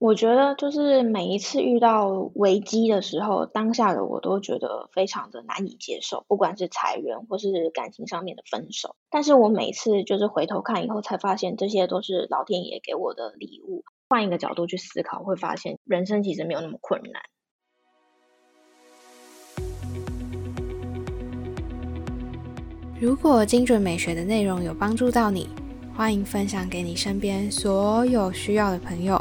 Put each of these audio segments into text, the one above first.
我觉得就是每一次遇到危机的时候，当下的我都觉得非常的难以接受，不管是裁员或是感情上面的分手。但是我每次就是回头看以后，才发现这些都是老天爷给我的礼物。换一个角度去思考，会发现人生其实没有那么困难。如果精准美学的内容有帮助到你，欢迎分享给你身边所有需要的朋友。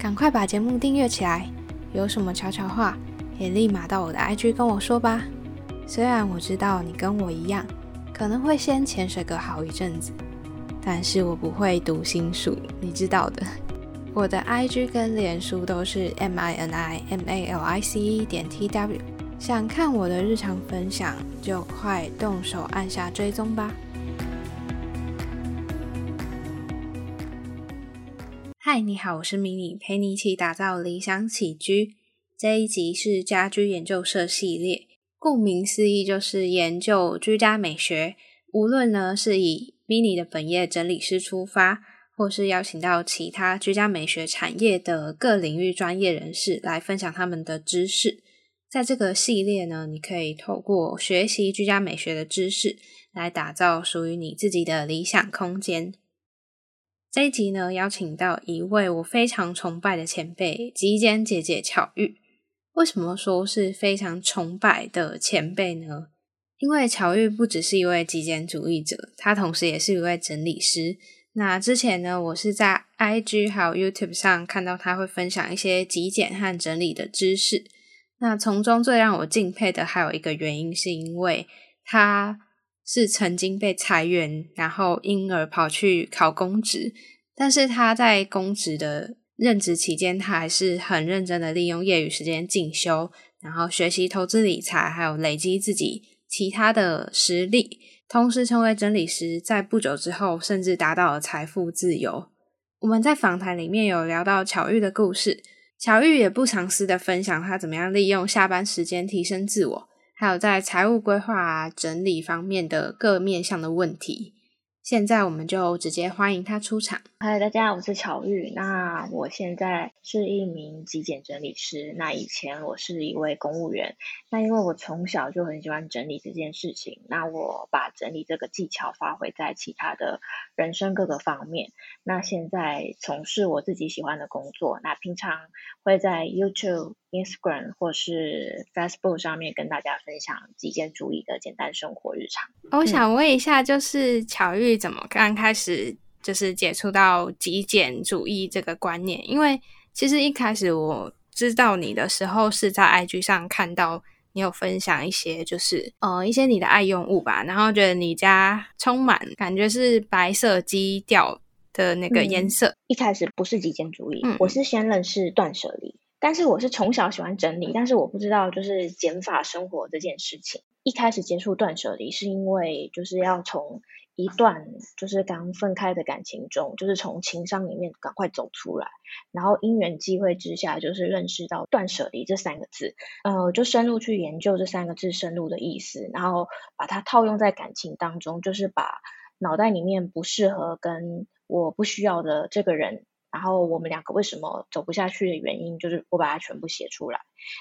赶快把节目订阅起来，有什么悄悄话也立马到我的 IG 跟我说吧。虽然我知道你跟我一样，可能会先潜水个好一阵子，但是我不会读心术，你知道的。我的 IG 跟脸书都是 M I N I M A L I C E 点 T W，想看我的日常分享，就快动手按下追踪吧。嗨，你好，我是迷你，陪你一起打造理想起居。这一集是家居研究社系列，顾名思义就是研究居家美学。无论呢是以 mini 的本业整理师出发，或是邀请到其他居家美学产业的各领域专业人士来分享他们的知识。在这个系列呢，你可以透过学习居家美学的知识，来打造属于你自己的理想空间。这一集呢，邀请到一位我非常崇拜的前辈——极简姐姐巧玉。为什么说是非常崇拜的前辈呢？因为巧玉不只是一位极简主义者，她同时也是一位整理师。那之前呢，我是在 IG 还有 YouTube 上看到她会分享一些极简和整理的知识。那从中最让我敬佩的还有一个原因，是因为她。是曾经被裁员，然后因而跑去考公职，但是他在公职的任职期间，他还是很认真的利用业余时间进修，然后学习投资理财，还有累积自己其他的实力，同时成为整理师，在不久之后，甚至达到了财富自由。我们在访谈里面有聊到巧遇的故事，巧遇也不藏私的分享他怎么样利用下班时间提升自我。还有在财务规划、整理方面的各面向的问题。现在我们就直接欢迎他出场。嗨，大家，我是巧玉。那我现在是一名极简整理师。那以前我是一位公务员。那因为我从小就很喜欢整理这件事情，那我把整理这个技巧发挥在其他的人生各个方面。那现在从事我自己喜欢的工作。那平常会在 YouTube、Instagram 或是 Facebook 上面跟大家分享极简主义的简单生活日常。我想问一下，就是巧玉。怎么刚开始就是接触到极简主义这个观念？因为其实一开始我知道你的时候是在 IG 上看到你有分享一些，就是呃一些你的爱用物吧，然后觉得你家充满感觉是白色基调的那个颜色。一开始不是极简主义，我是先认识断舍离，但是我是从小喜欢整理，但是我不知道就是减法生活这件事情。一开始接触断舍离是因为就是要从。一段就是刚分开的感情中，就是从情商里面赶快走出来，然后因缘际会之下，就是认识到断舍离这三个字，呃，就深入去研究这三个字深入的意思，然后把它套用在感情当中，就是把脑袋里面不适合跟我不需要的这个人，然后我们两个为什么走不下去的原因，就是我把它全部写出来，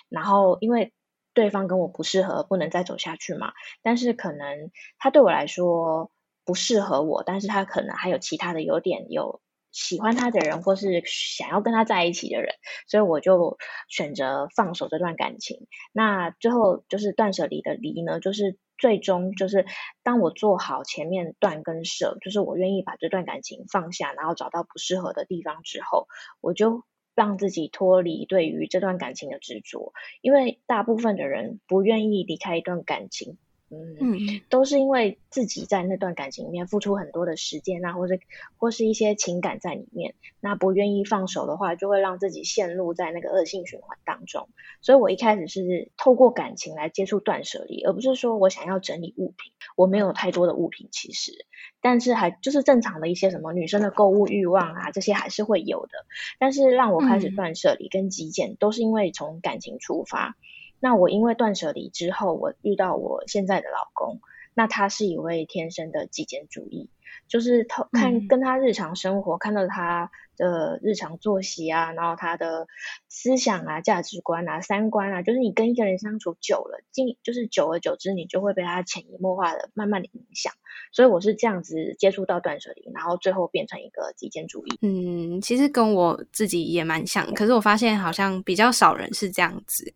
然后因为对方跟我不适合，不能再走下去嘛，但是可能他对我来说。不适合我，但是他可能还有其他的优点，有喜欢他的人，或是想要跟他在一起的人，所以我就选择放手这段感情。那最后就是断舍离的离呢，就是最终就是当我做好前面断跟舍，就是我愿意把这段感情放下，然后找到不适合的地方之后，我就让自己脱离对于这段感情的执着，因为大部分的人不愿意离开一段感情。嗯，都是因为自己在那段感情里面付出很多的时间啊，或者或是一些情感在里面，那不愿意放手的话，就会让自己陷入在那个恶性循环当中。所以我一开始是透过感情来接触断舍离，而不是说我想要整理物品。我没有太多的物品，其实，但是还就是正常的一些什么女生的购物欲望啊，这些还是会有的。但是让我开始断舍离跟极简，都是因为从感情出发。那我因为断舍离之后，我遇到我现在的老公，那他是一位天生的极简主义，就是他看跟他日常生活看到他。的日常作息啊，然后他的思想啊、价值观啊、三观啊，就是你跟一个人相处久了，进就是久而久之，你就会被他潜移默化的慢慢的影响。所以我是这样子接触到断舍离，然后最后变成一个极简主义。嗯，其实跟我自己也蛮像，可是我发现好像比较少人是这样子。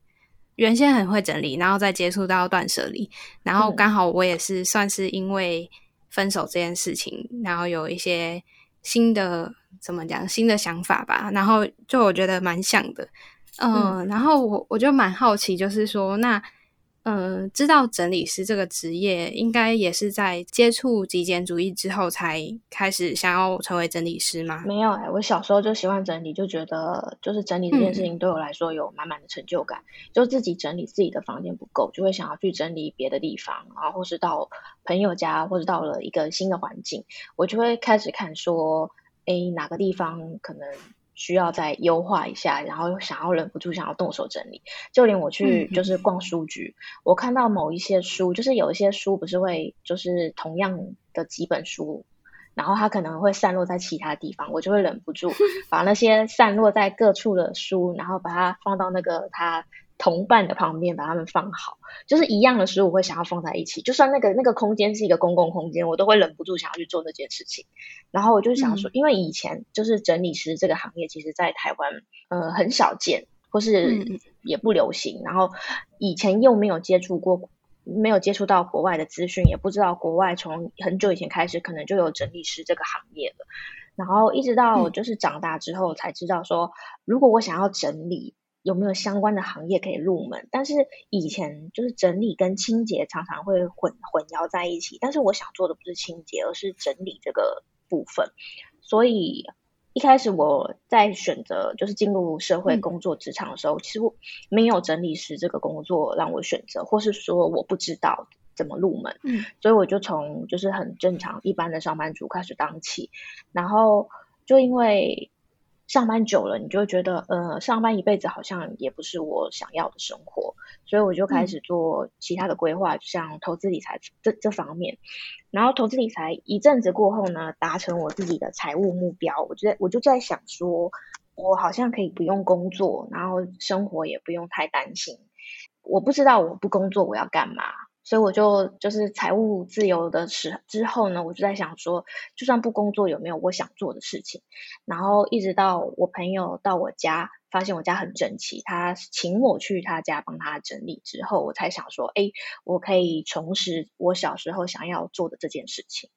原先很会整理，然后再接触到断舍离，然后刚好我也是算是因为分手这件事情，然后有一些新的。怎么讲新的想法吧，然后就我觉得蛮像的，嗯，然后我我就蛮好奇，就是说那。嗯，知道整理师这个职业，应该也是在接触极简主义之后才开始想要成为整理师吗？没有哎，我小时候就喜欢整理，就觉得就是整理这件事情对我来说有满满的成就感。就自己整理自己的房间不够，就会想要去整理别的地方，然后或是到朋友家，或者到了一个新的环境，我就会开始看说，哎，哪个地方可能。需要再优化一下，然后想要忍不住想要动手整理，就连我去就是逛书局，我看到某一些书，就是有一些书不是会就是同样的几本书，然后它可能会散落在其他地方，我就会忍不住 把那些散落在各处的书，然后把它放到那个它。同伴的旁边把它们放好，就是一样的食物会想要放在一起，就算那个那个空间是一个公共空间，我都会忍不住想要去做那件事情。然后我就想说，因为以前就是整理师这个行业，其实在台湾呃很少见，或是也不流行。然后以前又没有接触过，没有接触到国外的资讯，也不知道国外从很久以前开始可能就有整理师这个行业了。然后一直到就是长大之后才知道说，如果我想要整理。有没有相关的行业可以入门？但是以前就是整理跟清洁常常会混混淆在一起。但是我想做的不是清洁，而是整理这个部分。所以一开始我在选择就是进入社会工作职场的时候，其实我没有整理师这个工作让我选择，或是说我不知道怎么入门。嗯，所以我就从就是很正常一般的上班族开始当起，然后就因为。上班久了，你就会觉得，呃，上班一辈子好像也不是我想要的生活，所以我就开始做其他的规划，像投资理财这这方面。然后投资理财一阵子过后呢，达成我自己的财务目标，我觉得我就在想说，我好像可以不用工作，然后生活也不用太担心。我不知道我不工作我要干嘛。所以我就就是财务自由的时之后呢，我就在想说，就算不工作，有没有我想做的事情？然后一直到我朋友到我家，发现我家很整齐，他请我去他家帮他整理之后，我才想说，哎，我可以重拾我小时候想要做的这件事情。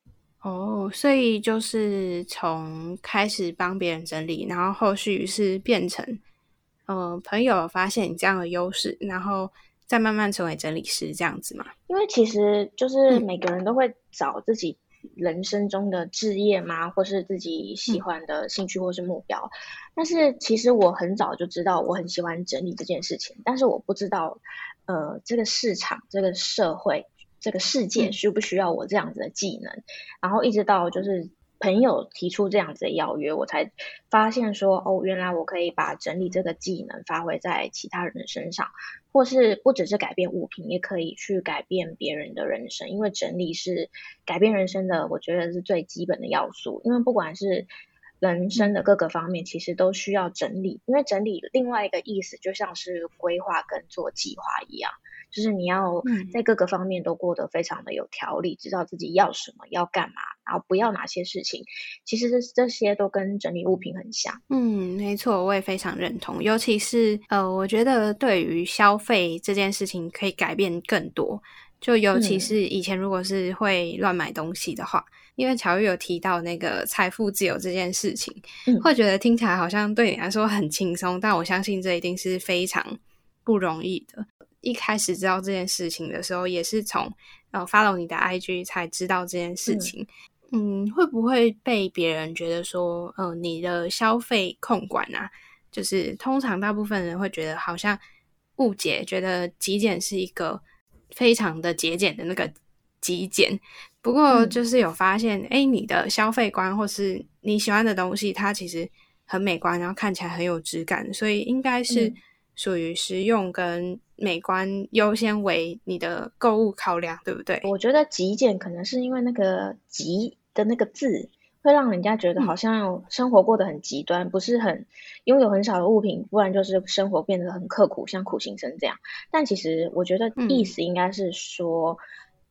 哦，所以就是从开始帮别人整理，然后后续是变成，嗯，朋友发现你这样的优势，然后。再慢慢成为整理师这样子嘛？因为其实就是每个人都会找自己人生中的志业嘛，或是自己喜欢的兴趣或是目标。但是其实我很早就知道我很喜欢整理这件事情，但是我不知道呃这个市场、这个社会、这个世界需不需要我这样子的技能。然后一直到就是朋友提出这样子的邀约，我才发现说哦，原来我可以把整理这个技能发挥在其他人的身上。或是不只是改变物品，也可以去改变别人的人生，因为整理是改变人生的，我觉得是最基本的要素。因为不管是人生的各个方面，其实都需要整理。因为整理另外一个意思，就像是规划跟做计划一样。就是你要在各个方面都过得非常的有条理，知道自己要什么，要干嘛，然后不要哪些事情。其实这这些都跟整理物品很像。嗯，没错，我也非常认同。尤其是呃，我觉得对于消费这件事情可以改变更多。就尤其是以前如果是会乱买东西的话，因为乔玉有提到那个财富自由这件事情，会觉得听起来好像对你来说很轻松，但我相信这一定是非常不容易的。一开始知道这件事情的时候，也是从呃 follow 你的 IG 才知道这件事情。嗯，会不会被别人觉得说，呃，你的消费控管啊，就是通常大部分人会觉得好像误解，觉得极简是一个非常的节俭的那个极简。不过就是有发现，哎，你的消费观或是你喜欢的东西，它其实很美观，然后看起来很有质感，所以应该是。属于实用跟美观优先为你的购物考量，对不对？我觉得极简可能是因为那个“极”的那个字，会让人家觉得好像生活过得很极端，不是很拥有很少的物品，不然就是生活变得很刻苦，像苦行僧这样。但其实我觉得意思应该是说，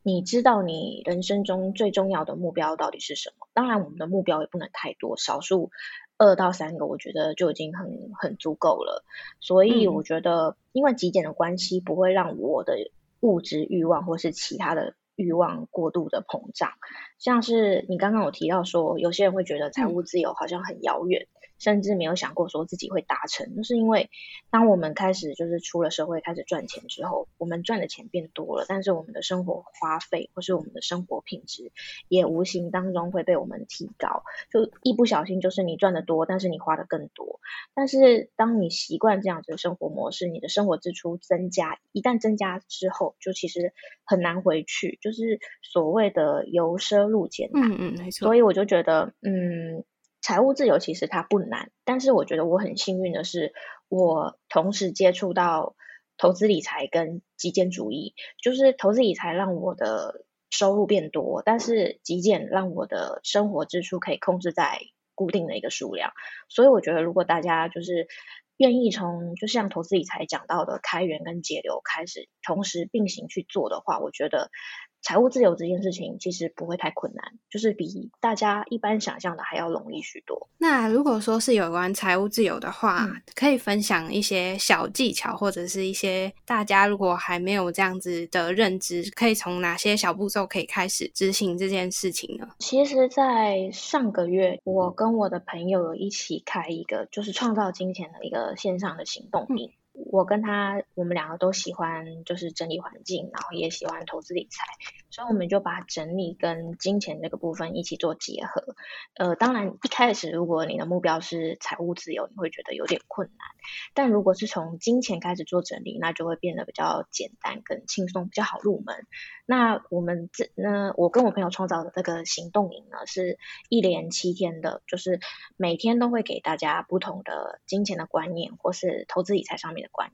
你知道你人生中最重要的目标到底是什么？当然，我们的目标也不能太多，少数。二到三个，我觉得就已经很很足够了。所以我觉得，因为极简的关系，不会让我的物质欲望或是其他的欲望过度的膨胀。像是你刚刚有提到说，有些人会觉得财务自由好像很遥远。甚至没有想过说自己会达成，就是因为当我们开始就是出了社会开始赚钱之后，我们赚的钱变多了，但是我们的生活花费或是我们的生活品质也无形当中会被我们提高。就一不小心就是你赚的多，但是你花的更多。但是当你习惯这样子的生活模式，你的生活支出增加，一旦增加之后，就其实很难回去，就是所谓的由奢入俭难。嗯嗯，没错。所以我就觉得，嗯。财务自由其实它不难，但是我觉得我很幸运的是，我同时接触到投资理财跟极简主义。就是投资理财让我的收入变多，但是极简让我的生活支出可以控制在固定的一个数量。所以我觉得，如果大家就是愿意从就像投资理财讲到的开源跟节流开始，同时并行去做的话，我觉得。财务自由这件事情其实不会太困难，就是比大家一般想象的还要容易许多。那如果说是有关财务自由的话，可以分享一些小技巧，或者是一些大家如果还没有这样子的认知，可以从哪些小步骤可以开始执行这件事情呢？其实，在上个月，我跟我的朋友有一起开一个就是创造金钱的一个线上的行动营。我跟他，我们两个都喜欢就是整理环境，然后也喜欢投资理财，所以我们就把整理跟金钱这个部分一起做结合。呃，当然一开始如果你的目标是财务自由，你会觉得有点困难，但如果是从金钱开始做整理，那就会变得比较简单、更轻松、比较好入门。那我们这那我跟我朋友创造的这个行动营呢，是一连七天的，就是每天都会给大家不同的金钱的观念，或是投资理财上面的观，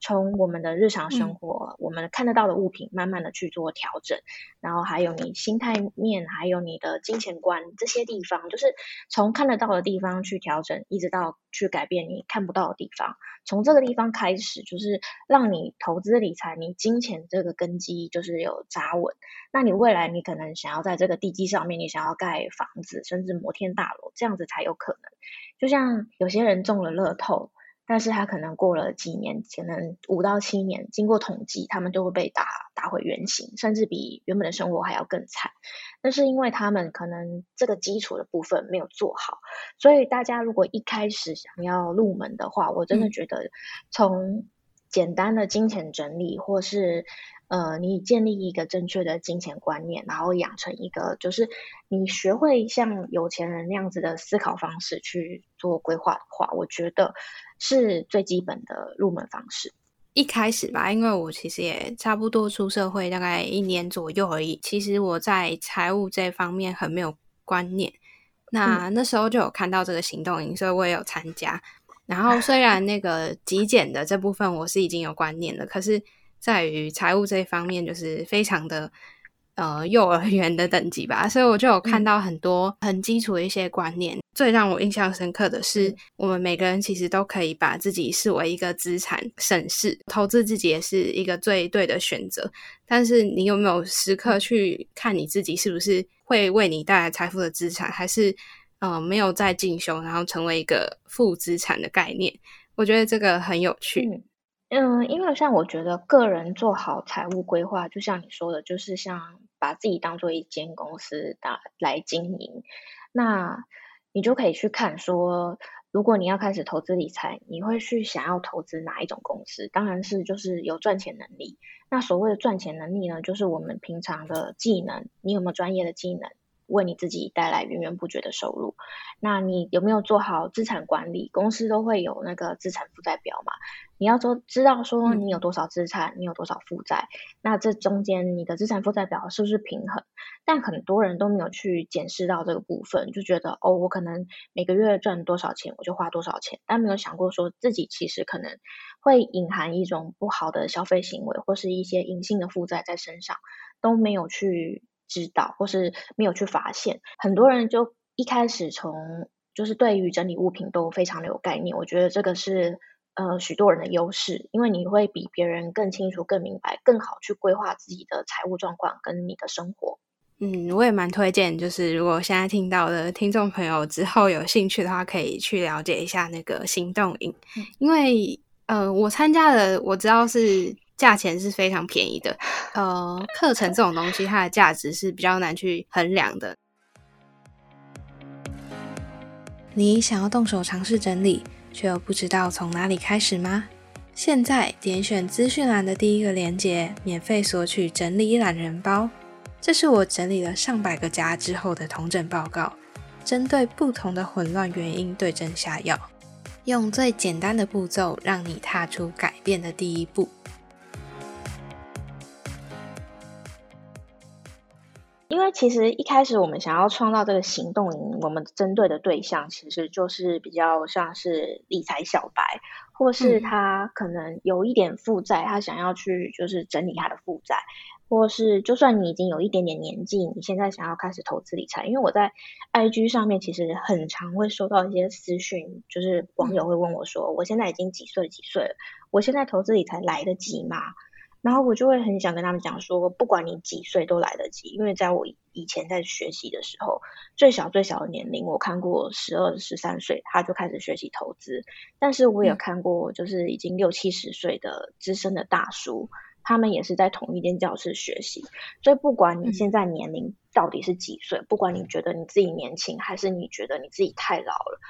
从我们的日常生活，我们看得到的物品，慢慢的去做调整，然后还有你心态面，还有你的金钱观这些地方，就是从看得到的地方去调整，一直到去改变你看不到的地方，从这个地方开始，就是让你投资理财，你金钱这个根基就是有。扎稳，那你未来你可能想要在这个地基上面，你想要盖房子，甚至摩天大楼，这样子才有可能。就像有些人中了乐透，但是他可能过了几年，可能五到七年，经过统计，他们就会被打打回原形，甚至比原本的生活还要更惨。那是因为他们可能这个基础的部分没有做好。所以大家如果一开始想要入门的话，我真的觉得从简单的金钱整理，或是呃，你建立一个正确的金钱观念，然后养成一个就是你学会像有钱人那样子的思考方式去做规划的话，我觉得是最基本的入门方式。一开始吧，因为我其实也差不多出社会大概一年左右而已，其实我在财务这方面很没有观念。那那时候就有看到这个行动营，所以我也有参加。然后虽然那个极简的这部分我是已经有观念了，可是。在于财务这一方面，就是非常的呃幼儿园的等级吧，所以我就有看到很多很基础的一些观念。最让我印象深刻的是，我们每个人其实都可以把自己视为一个资产，审视投资自己也是一个最对的选择。但是你有没有时刻去看你自己是不是会为你带来财富的资产，还是呃没有在进修，然后成为一个负资产的概念？我觉得这个很有趣。嗯，因为像我觉得个人做好财务规划，就像你说的，就是像把自己当做一间公司打来经营，那你就可以去看说，如果你要开始投资理财，你会去想要投资哪一种公司？当然是就是有赚钱能力。那所谓的赚钱能力呢，就是我们平常的技能，你有没有专业的技能？为你自己带来源源不绝的收入。那你有没有做好资产管理？公司都会有那个资产负债表嘛？你要说知道说你有多少资产，你有多少负债，那这中间你的资产负债表是不是平衡？但很多人都没有去检视到这个部分，就觉得哦，我可能每个月赚多少钱，我就花多少钱，但没有想过说自己其实可能会隐含一种不好的消费行为，或是一些隐性的负债在身上，都没有去知道，或是没有去发现。很多人就一开始从就是对于整理物品都非常的有概念，我觉得这个是。呃，许多人的优势，因为你会比别人更清楚、更明白、更好去规划自己的财务状况跟你的生活。嗯，我也蛮推荐，就是如果现在听到的听众朋友之后有兴趣的话，可以去了解一下那个行动营，因为呃，我参加的我知道是价钱是非常便宜的。呃，课程这种东西，它的价值是比较难去衡量的。你想要动手尝试整理？却又不知道从哪里开始吗？现在点选资讯栏的第一个链接，免费索取整理懒人包。这是我整理了上百个家之后的同整报告，针对不同的混乱原因对症下药，用最简单的步骤让你踏出改变的第一步。因为其实一开始我们想要创造这个行动营，我们针对的对象其实就是比较像是理财小白，或是他可能有一点负债，他想要去就是整理他的负债，或是就算你已经有一点点年纪，你现在想要开始投资理财。因为我在 IG 上面其实很常会收到一些私讯，就是网友会问我说：“我现在已经几岁几岁了？我现在投资理财来得及吗？”然后我就会很想跟他们讲说，不管你几岁都来得及，因为在我以前在学习的时候，最小最小的年龄，我看过十二十三岁他就开始学习投资，但是我也看过就是已经六七十岁的资深的大叔，他们也是在同一间教室学习。所以不管你现在年龄到底是几岁，不管你觉得你自己年轻，还是你觉得你自己太老了，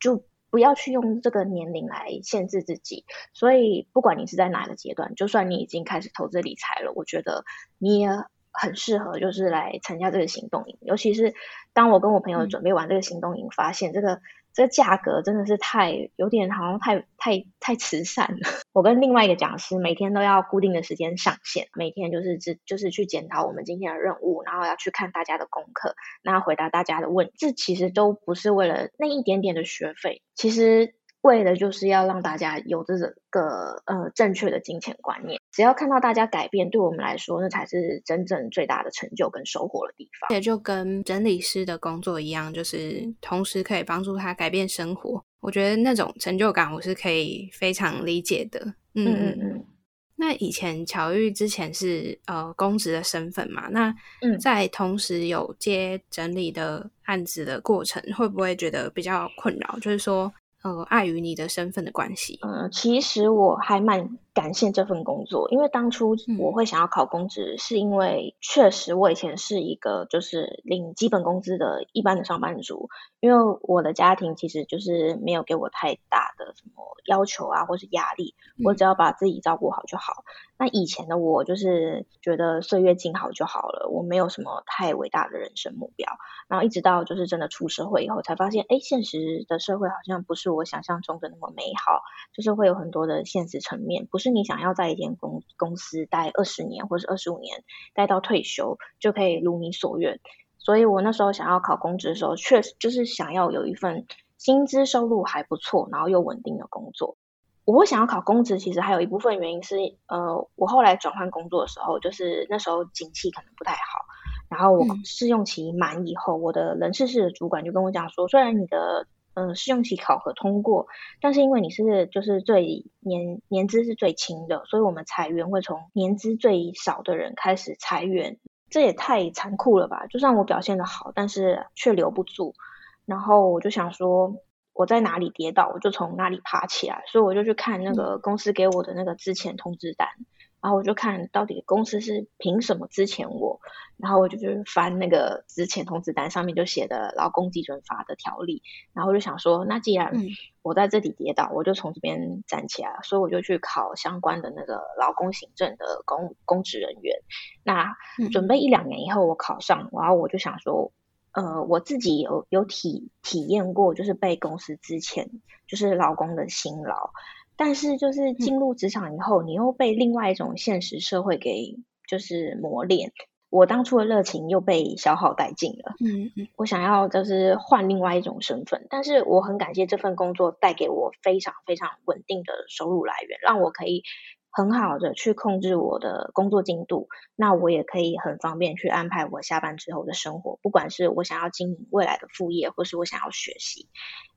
就。不要去用这个年龄来限制自己，所以不管你是在哪个阶段，就算你已经开始投资理财了，我觉得你也很适合，就是来参加这个行动营。尤其是当我跟我朋友准备完这个行动营，发现这个。这个价格真的是太有点好像太太太慈善了。我跟另外一个讲师每天都要固定的时间上线，每天就是只就是去检讨我们今天的任务，然后要去看大家的功课，那回答大家的问。这其实都不是为了那一点点的学费，其实。为的就是要让大家有这个呃正确的金钱观念，只要看到大家改变，对我们来说，那才是真正最大的成就跟收获的地方。也就跟整理师的工作一样，就是同时可以帮助他改变生活。我觉得那种成就感，我是可以非常理解的。嗯嗯嗯。那以前巧遇之前是呃公职的身份嘛？那在同时有接整理的案子的过程，会不会觉得比较困扰？就是说。呃，碍于你的身份的关系，嗯，其实我还蛮感谢这份工作，因为当初我会想要考公职，是因为确实我以前是一个就是领基本工资的一般的上班族，因为我的家庭其实就是没有给我太大的什么要求啊，或是压力，我只要把自己照顾好就好。那以前的我就是觉得岁月静好就好了，我没有什么太伟大的人生目标。然后一直到就是真的出社会以后，才发现，哎，现实的社会好像不是我想象中的那么美好，就是会有很多的现实层面，不是你想要在一间公公司待二十年或者二十五年，待到退休就可以如你所愿。所以我那时候想要考公职的时候，确实就是想要有一份薪资收入还不错，然后又稳定的工作。我会想要考公职，其实还有一部分原因是，呃，我后来转换工作的时候，就是那时候景气可能不太好，然后我试用期满以后，我的人事室的主管就跟我讲说，虽然你的呃试用期考核通过，但是因为你是就是最年年资是最轻的，所以我们裁员会从年资最少的人开始裁员，这也太残酷了吧？就算我表现的好，但是却留不住，然后我就想说。我在哪里跌倒，我就从哪里爬起来。所以我就去看那个公司给我的那个之前通知单，然后我就看到底公司是凭什么资遣我。然后我就去翻那个资遣通知单，上面就写的劳工基准法的条例。然后我就想说，那既然我在这里跌倒，我就从这边站起来。所以我就去考相关的那个劳工行政的公公职人员。那准备一两年以后，我考上，然后我就想说。呃，我自己有有体体验过，就是被公司之前就是劳工的辛劳，但是就是进入职场以后，你又被另外一种现实社会给就是磨练。我当初的热情又被消耗殆尽了。嗯嗯，我想要就是换另外一种身份，但是我很感谢这份工作带给我非常非常稳定的收入来源，让我可以很好的去控制我的工作进度。那我也可以很方便去安排我下班之后的生活，不管是我想要经营未来的副业，或是我想要学习。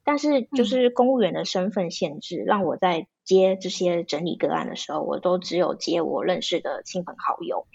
但是就是公务员的身份限制，让我在接这些整理个案的时候，我都只有接我认识的亲朋好友。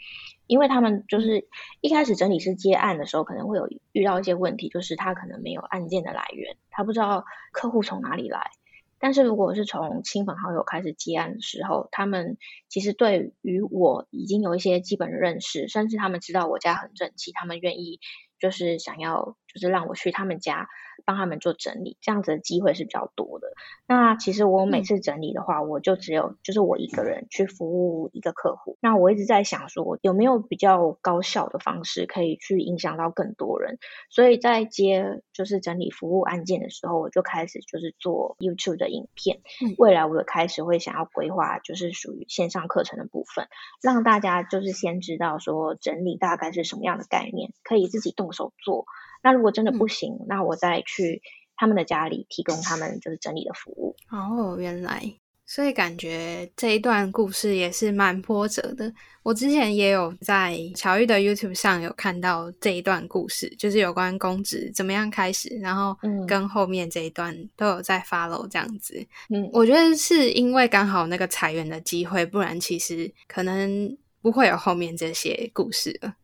因为他们就是一开始整理师接案的时候，可能会有遇到一些问题，就是他可能没有案件的来源，他不知道客户从哪里来。但是如果是从亲朋好友开始接案的时候，他们其实对于我已经有一些基本认识，甚至他们知道我家很整齐，他们愿意就是想要就是让我去他们家。帮他们做整理，这样子的机会是比较多的。那其实我每次整理的话，我就只有就是我一个人去服务一个客户。那我一直在想说，有没有比较高效的方式可以去影响到更多人？所以在接就是整理服务案件的时候，我就开始就是做 YouTube 的影片。未来我也开始会想要规划，就是属于线上课程的部分，让大家就是先知道说整理大概是什么样的概念，可以自己动手做。那如果真的不行，那我再去他们的家里提供他们就是整理的服务。哦，原来，所以感觉这一段故事也是蛮波折的。我之前也有在乔玉的 YouTube 上有看到这一段故事，就是有关公职怎么样开始，然后跟后面这一段都有在 follow 这样子。嗯，我觉得是因为刚好那个裁员的机会，不然其实可能不会有后面这些故事了。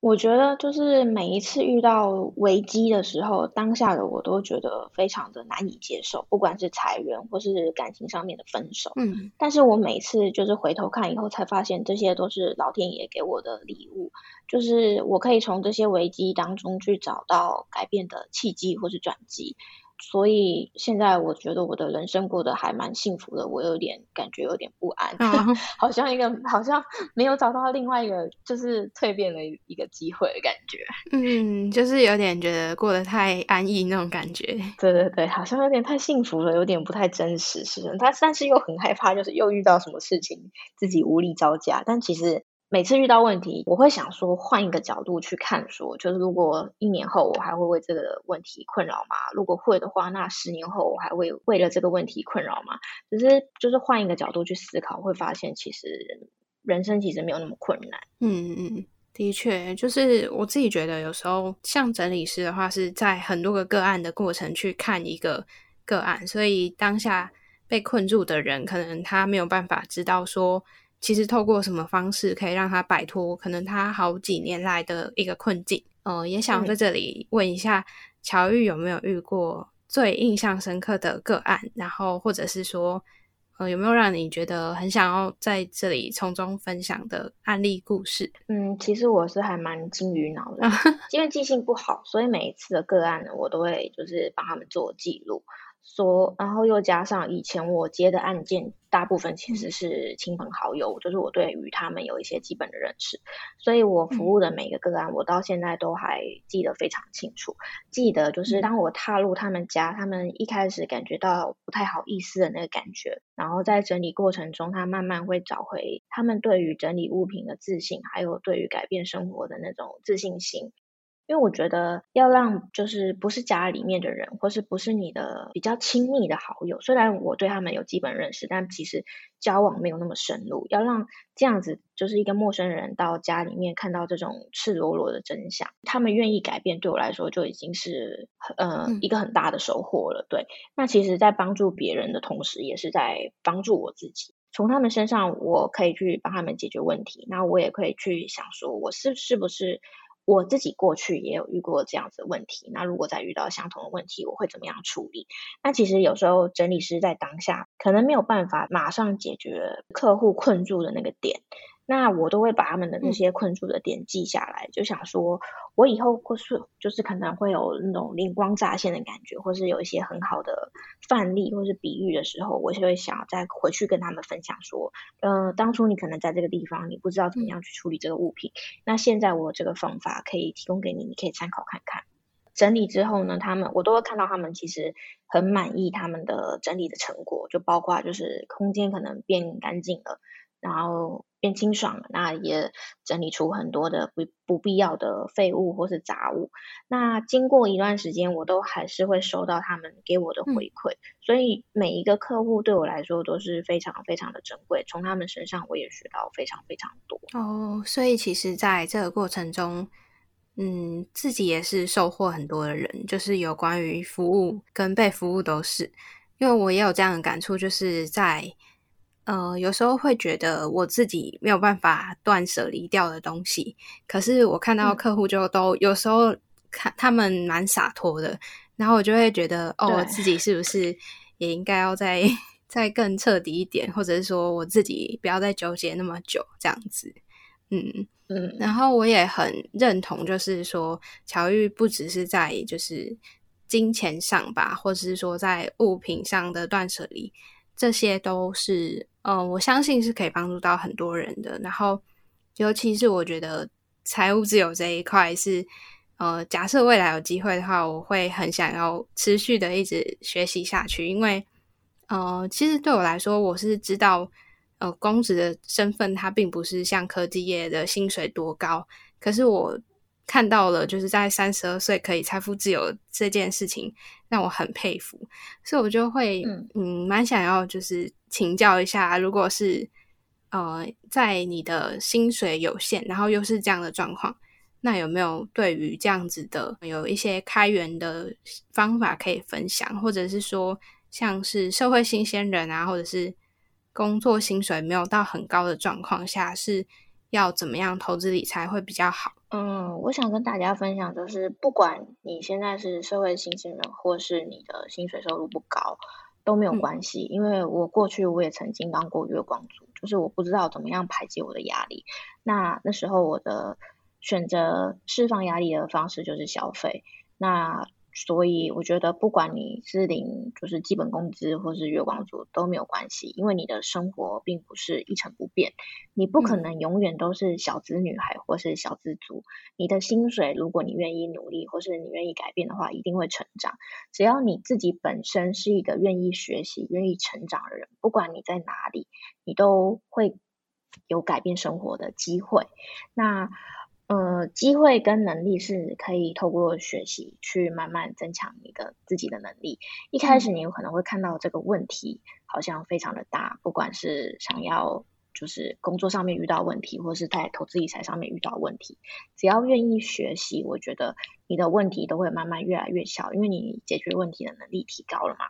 我觉得就是每一次遇到危机的时候，当下的我都觉得非常的难以接受，不管是裁员或是感情上面的分手。嗯，但是我每次就是回头看以后，才发现这些都是老天爷给我的礼物，就是我可以从这些危机当中去找到改变的契机或是转机。所以现在我觉得我的人生过得还蛮幸福的，我有点感觉有点不安，好像一个好像没有找到另外一个就是蜕变的一个机会的感觉。嗯，就是有点觉得过得太安逸那种感觉。对对对，好像有点太幸福了，有点不太真实，是的。他但是又很害怕，就是又遇到什么事情自己无力招架，但其实。每次遇到问题，我会想说换一个角度去看，说就是如果一年后我还会为这个问题困扰吗？如果会的话，那十年后我还会为了这个问题困扰吗？只是就是换一个角度去思考，会发现其实人生其实没有那么困难。嗯嗯，的确，就是我自己觉得有时候像整理师的话，是在很多个个案的过程去看一个个案，所以当下被困住的人，可能他没有办法知道说。其实透过什么方式可以让他摆脱可能他好几年来的一个困境？呃，也想在这里问一下乔玉有没有遇过最印象深刻的个案，然后或者是说，呃，有没有让你觉得很想要在这里从中分享的案例故事？嗯，其实我是还蛮金鱼脑的，因为记性不好，所以每一次的个案呢，我都会就是帮他们做记录。说，然后又加上以前我接的案件，大部分其实是亲朋好友，就是我对于他们有一些基本的认识，所以我服务的每个个案，我到现在都还记得非常清楚。记得就是当我踏入他们家，他们一开始感觉到不太好意思的那个感觉，然后在整理过程中，他慢慢会找回他们对于整理物品的自信，还有对于改变生活的那种自信心。因为我觉得要让就是不是家里面的人，或是不是你的比较亲密的好友，虽然我对他们有基本认识，但其实交往没有那么深入。要让这样子就是一个陌生人到家里面看到这种赤裸裸的真相，他们愿意改变，对我来说就已经是呃一个很大的收获了。对，那其实，在帮助别人的同时，也是在帮助我自己。从他们身上，我可以去帮他们解决问题，那我也可以去想说，我是是不是。我自己过去也有遇过这样子的问题，那如果再遇到相同的问题，我会怎么样处理？那其实有时候整理师在当下可能没有办法马上解决客户困住的那个点。那我都会把他们的那些困住的点记下来，就想说，我以后或是就是可能会有那种灵光乍现的感觉，或是有一些很好的范例或是比喻的时候，我就会想再回去跟他们分享说，呃，当初你可能在这个地方你不知道怎么样去处理这个物品，那现在我有这个方法可以提供给你，你可以参考看看。整理之后呢，他们我都会看到他们其实很满意他们的整理的成果，就包括就是空间可能变干净了，然后变清爽了，那也整理出很多的不不必要的废物或是杂物。那经过一段时间，我都还是会收到他们给我的回馈，所以每一个客户对我来说都是非常非常的珍贵，从他们身上我也学到非常非常多。哦，所以其实在这个过程中。嗯，自己也是收获很多的人，就是有关于服务跟被服务都是，因为我也有这样的感触，就是在呃有时候会觉得我自己没有办法断舍离掉的东西，可是我看到客户就都有时候看他们蛮洒脱的，然后我就会觉得哦，我自己是不是也应该要再 再更彻底一点，或者是说我自己不要再纠结那么久这样子，嗯。嗯，然后我也很认同，就是说，巧遇不只是在就是金钱上吧，或者是说在物品上的断舍离，这些都是，呃，我相信是可以帮助到很多人的。然后，尤其是我觉得财务自由这一块是，呃，假设未来有机会的话，我会很想要持续的一直学习下去，因为，呃，其实对我来说，我是知道。呃，公职的身份，它并不是像科技业的薪水多高。可是我看到了，就是在三十二岁可以财富自由这件事情，让我很佩服。所以我就会，嗯，蛮想要就是请教一下，如果是呃，在你的薪水有限，然后又是这样的状况，那有没有对于这样子的有一些开源的方法可以分享，或者是说，像是社会新鲜人啊，或者是。工作薪水没有到很高的状况下，是要怎么样投资理财会比较好？嗯，我想跟大家分享，就是不管你现在是社会新鲜人，或是你的薪水收入不高，都没有关系。因为我过去我也曾经当过月光族，就是我不知道怎么样排解我的压力。那那时候我的选择释放压力的方式就是消费。那所以我觉得，不管你是领就是基本工资，或是月光族都没有关系，因为你的生活并不是一成不变，你不可能永远都是小资女孩或是小资族。你的薪水，如果你愿意努力，或是你愿意改变的话，一定会成长。只要你自己本身是一个愿意学习、愿意成长的人，不管你在哪里，你都会有改变生活的机会。那。呃，机会跟能力是可以透过学习去慢慢增强你的自己的能力。一开始你有可能会看到这个问题好像非常的大，不管是想要就是工作上面遇到问题，或是在投资理财上面遇到问题，只要愿意学习，我觉得你的问题都会慢慢越来越小，因为你解决问题的能力提高了嘛。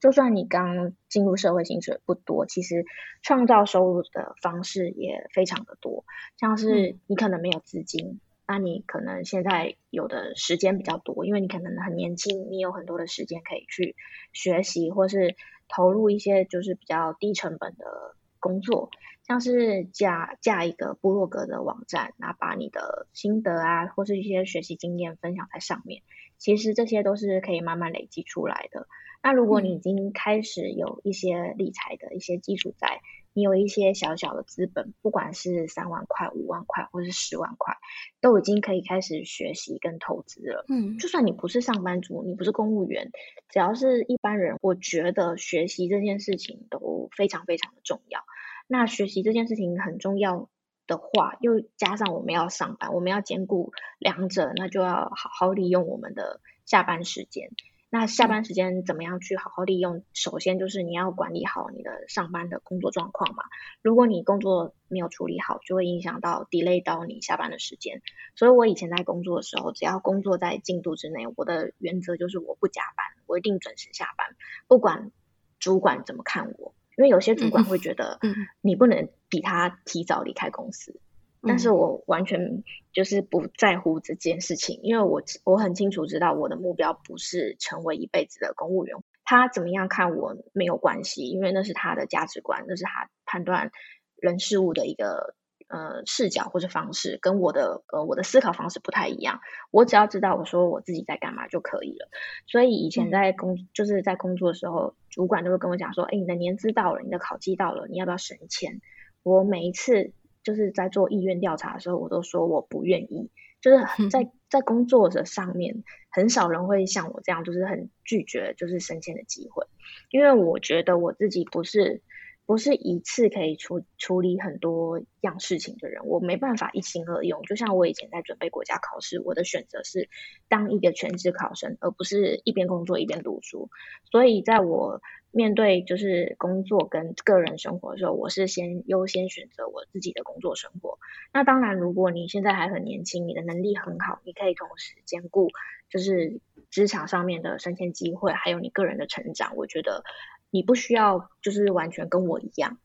就算你刚进入社会，薪水不多，其实创造收入的方式也非常的多。像是你可能没有资金，那你可能现在有的时间比较多，因为你可能很年轻，你有很多的时间可以去学习，或是投入一些就是比较低成本的工作，像是架架一个部落格的网站，那把你的心得啊，或是一些学习经验分享在上面。其实这些都是可以慢慢累积出来的。那如果你已经开始有一些理财的一些基础在，你有一些小小的资本，不管是三万块、五万块或是十万块，都已经可以开始学习跟投资了。嗯，就算你不是上班族，你不是公务员，只要是一般人，我觉得学习这件事情都非常非常的重要。那学习这件事情很重要的话，又加上我们要上班，我们要兼顾两者，那就要好好利用我们的下班时间。那下班时间怎么样去好好利用？首先就是你要管理好你的上班的工作状况嘛。如果你工作没有处理好，就会影响到 delay 到你下班的时间。所以我以前在工作的时候，只要工作在进度之内，我的原则就是我不加班，我一定准时下班，不管主管怎么看我。因为有些主管会觉得，你不能比他提早离开公司。但是我完全就是不在乎这件事情，因为我我很清楚知道我的目标不是成为一辈子的公务员。他怎么样看我没有关系，因为那是他的价值观，那是他判断人事物的一个呃视角或者方式，跟我的呃我的思考方式不太一样。我只要知道我说我自己在干嘛就可以了。所以以前在工就是在工作的时候，主管都会跟我讲说：“哎，你的年资到了，你的考绩到了，你要不要升迁？”我每一次。就是在做意愿调查的时候，我都说我不愿意。就是在在工作的上面，很少人会像我这样，就是很拒绝就是升迁的机会，因为我觉得我自己不是。不是一次可以处处理很多样事情的人，我没办法一心二用。就像我以前在准备国家考试，我的选择是当一个全职考生，而不是一边工作一边读书。所以在我面对就是工作跟个人生活的时候，我是先优先选择我自己的工作生活。那当然，如果你现在还很年轻，你的能力很好，你可以同时兼顾就是职场上面的升迁机会，还有你个人的成长。我觉得。你不需要就是完全跟我一样，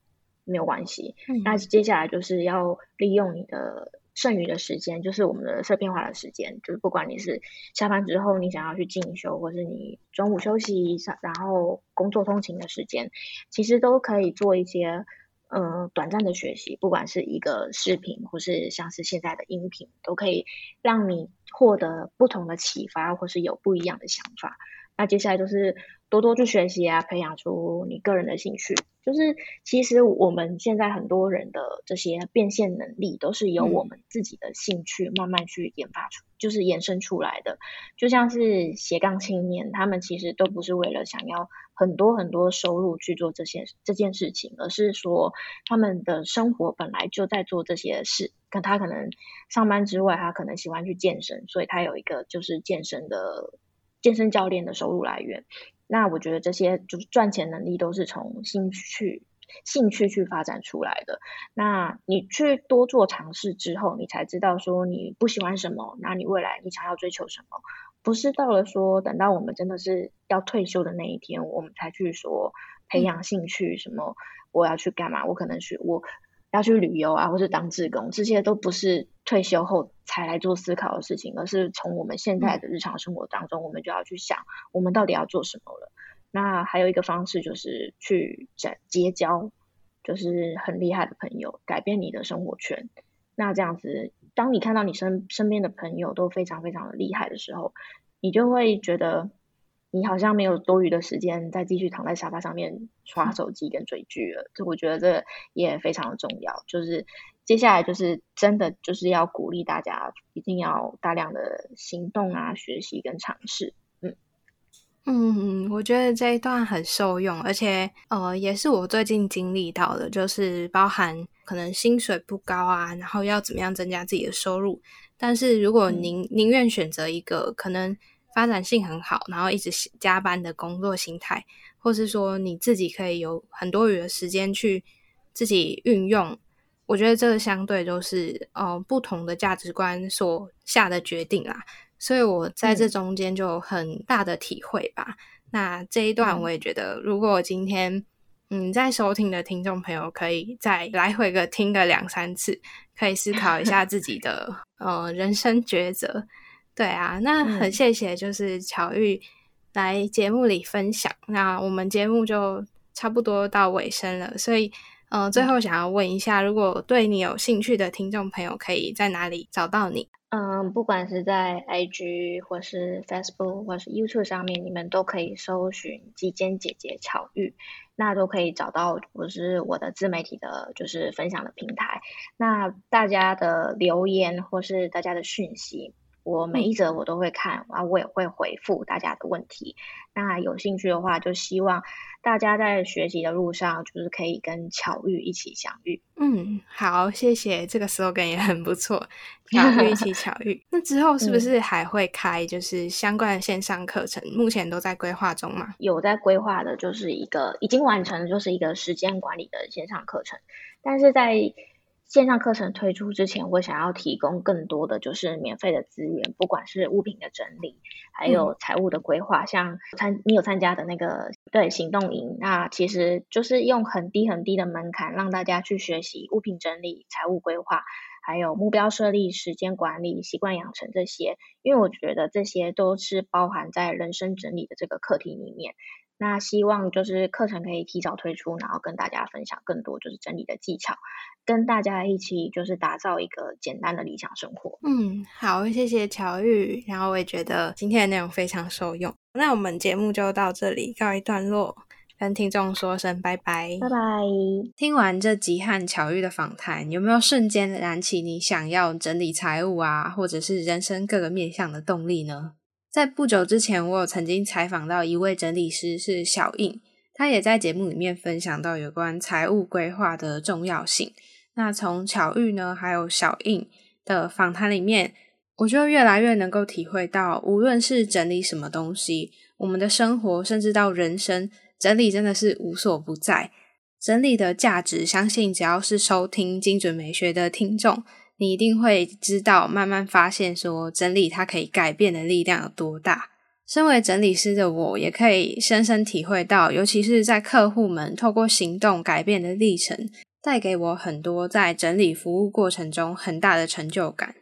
没有关系。那接下来就是要利用你的剩余的时间，就是我们的碎片化的时间，就是不管你是下班之后你想要去进修，或是你中午休息然后工作通勤的时间，其实都可以做一些嗯短暂的学习，不管是一个视频，或是像是现在的音频，都可以让你获得不同的启发，或是有不一样的想法。那接下来就是。多多去学习啊，培养出你个人的兴趣。就是其实我们现在很多人的这些变现能力，都是由我们自己的兴趣慢慢去研发出，就是延伸出来的。就像是斜杠青年，他们其实都不是为了想要很多很多收入去做这些这件事情，而是说他们的生活本来就在做这些事。可他可能上班之外，他可能喜欢去健身，所以他有一个就是健身的健身教练的收入来源。那我觉得这些就是赚钱能力都是从兴趣、兴趣去发展出来的。那你去多做尝试之后，你才知道说你不喜欢什么，那你未来你想要追求什么，不是到了说等到我们真的是要退休的那一天，我们才去说培养兴趣什么，我要去干嘛？我可能是我。要去旅游啊，或是当志工，这些都不是退休后才来做思考的事情，而是从我们现在的日常生活当中，我们就要去想，我们到底要做什么了。那还有一个方式就是去结结交，就是很厉害的朋友，改变你的生活圈。那这样子，当你看到你身身边的朋友都非常非常的厉害的时候，你就会觉得。你好像没有多余的时间再继续躺在沙发上面刷手机跟追剧了，就我觉得这也非常的重要。就是接下来就是真的就是要鼓励大家一定要大量的行动啊，学习跟尝试。嗯嗯，我觉得这一段很受用，而且呃也是我最近经历到的，就是包含可能薪水不高啊，然后要怎么样增加自己的收入，但是如果您宁愿选择一个可能。发展性很好，然后一直加班的工作形态，或是说你自己可以有很多余的时间去自己运用，我觉得这个相对都是呃不同的价值观所下的决定啦。所以我在这中间就有很大的体会吧。那这一段我也觉得，如果今天嗯在收听的听众朋友可以再来回个听个两三次，可以思考一下自己的呃人生抉择。对啊，那很谢谢，就是巧遇来节目里分享。那我们节目就差不多到尾声了，所以，嗯，最后想要问一下，如果对你有兴趣的听众朋友，可以在哪里找到你？嗯，不管是在 IG 或是 Facebook 或是 YouTube 上面，你们都可以搜寻“极简姐姐巧遇”，那都可以找到我是我的自媒体的，就是分享的平台。那大家的留言或是大家的讯息。我每一则我都会看，啊，我也会回复大家的问题。那有兴趣的话，就希望大家在学习的路上，就是可以跟巧遇一起相遇。嗯，好，谢谢，这个 slogan 也很不错，巧遇一起巧遇。那之后是不是还会开就是相关的线上课程？目前都在规划中吗？有在规划的，就是一个已经完成，就是一个时间管理的线上课程，但是在。线上课程推出之前，我想要提供更多的就是免费的资源，不管是物品的整理，还有财务的规划。像参你有参加的那个对行动营，那其实就是用很低很低的门槛，让大家去学习物品整理、财务规划，还有目标设立、时间管理、习惯养成这些。因为我觉得这些都是包含在人生整理的这个课题里面。那希望就是课程可以提早推出，然后跟大家分享更多就是整理的技巧，跟大家一起就是打造一个简单的理想生活。嗯，好，谢谢乔玉，然后我也觉得今天的内容非常受用。那我们节目就到这里告一段落，跟听众说声拜拜，拜拜。听完这集和巧遇的访谈，有没有瞬间燃起你想要整理财务啊，或者是人生各个面向的动力呢？在不久之前，我有曾经采访到一位整理师，是小印，他也在节目里面分享到有关财务规划的重要性。那从巧遇呢，还有小印的访谈里面，我就越来越能够体会到，无论是整理什么东西，我们的生活，甚至到人生，整理真的是无所不在。整理的价值，相信只要是收听精准美学的听众。你一定会知道，慢慢发现说整理它可以改变的力量有多大。身为整理师的我，也可以深深体会到，尤其是在客户们透过行动改变的历程，带给我很多在整理服务过程中很大的成就感。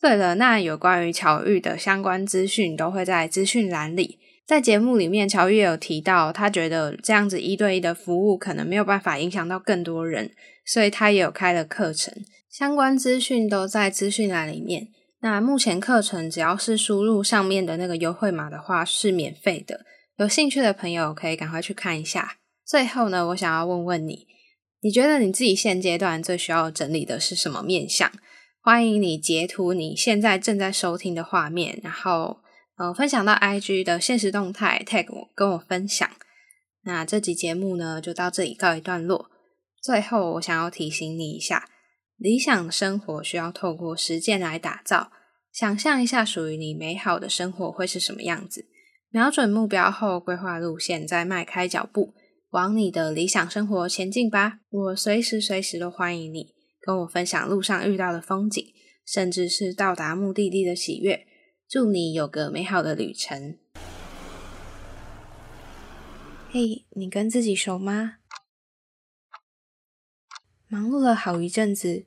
对了，那有关于巧遇的相关资讯都会在资讯栏里。在节目里面，乔玉有提到，他觉得这样子一对一的服务可能没有办法影响到更多人，所以他也有开了课程。相关资讯都在资讯栏里面。那目前课程只要是输入上面的那个优惠码的话是免费的，有兴趣的朋友可以赶快去看一下。最后呢，我想要问问你，你觉得你自己现阶段最需要整理的是什么面相？欢迎你截图你现在正在收听的画面，然后呃分享到 IG 的现实动态 tag 我跟我分享。那这集节目呢就到这里告一段落。最后我想要提醒你一下。理想生活需要透过实践来打造。想象一下属于你美好的生活会是什么样子？瞄准目标后，规划路线，再迈开脚步，往你的理想生活前进吧。我随时随时都欢迎你跟我分享路上遇到的风景，甚至是到达目的地的喜悦。祝你有个美好的旅程。嘿，你跟自己熟吗？忙碌了好一阵子。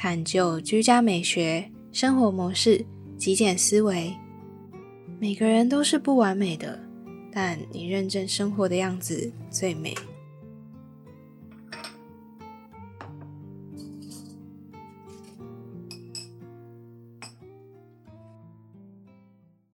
探究居家美学、生活模式、极简思维。每个人都是不完美的，但你认真生活的样子最美。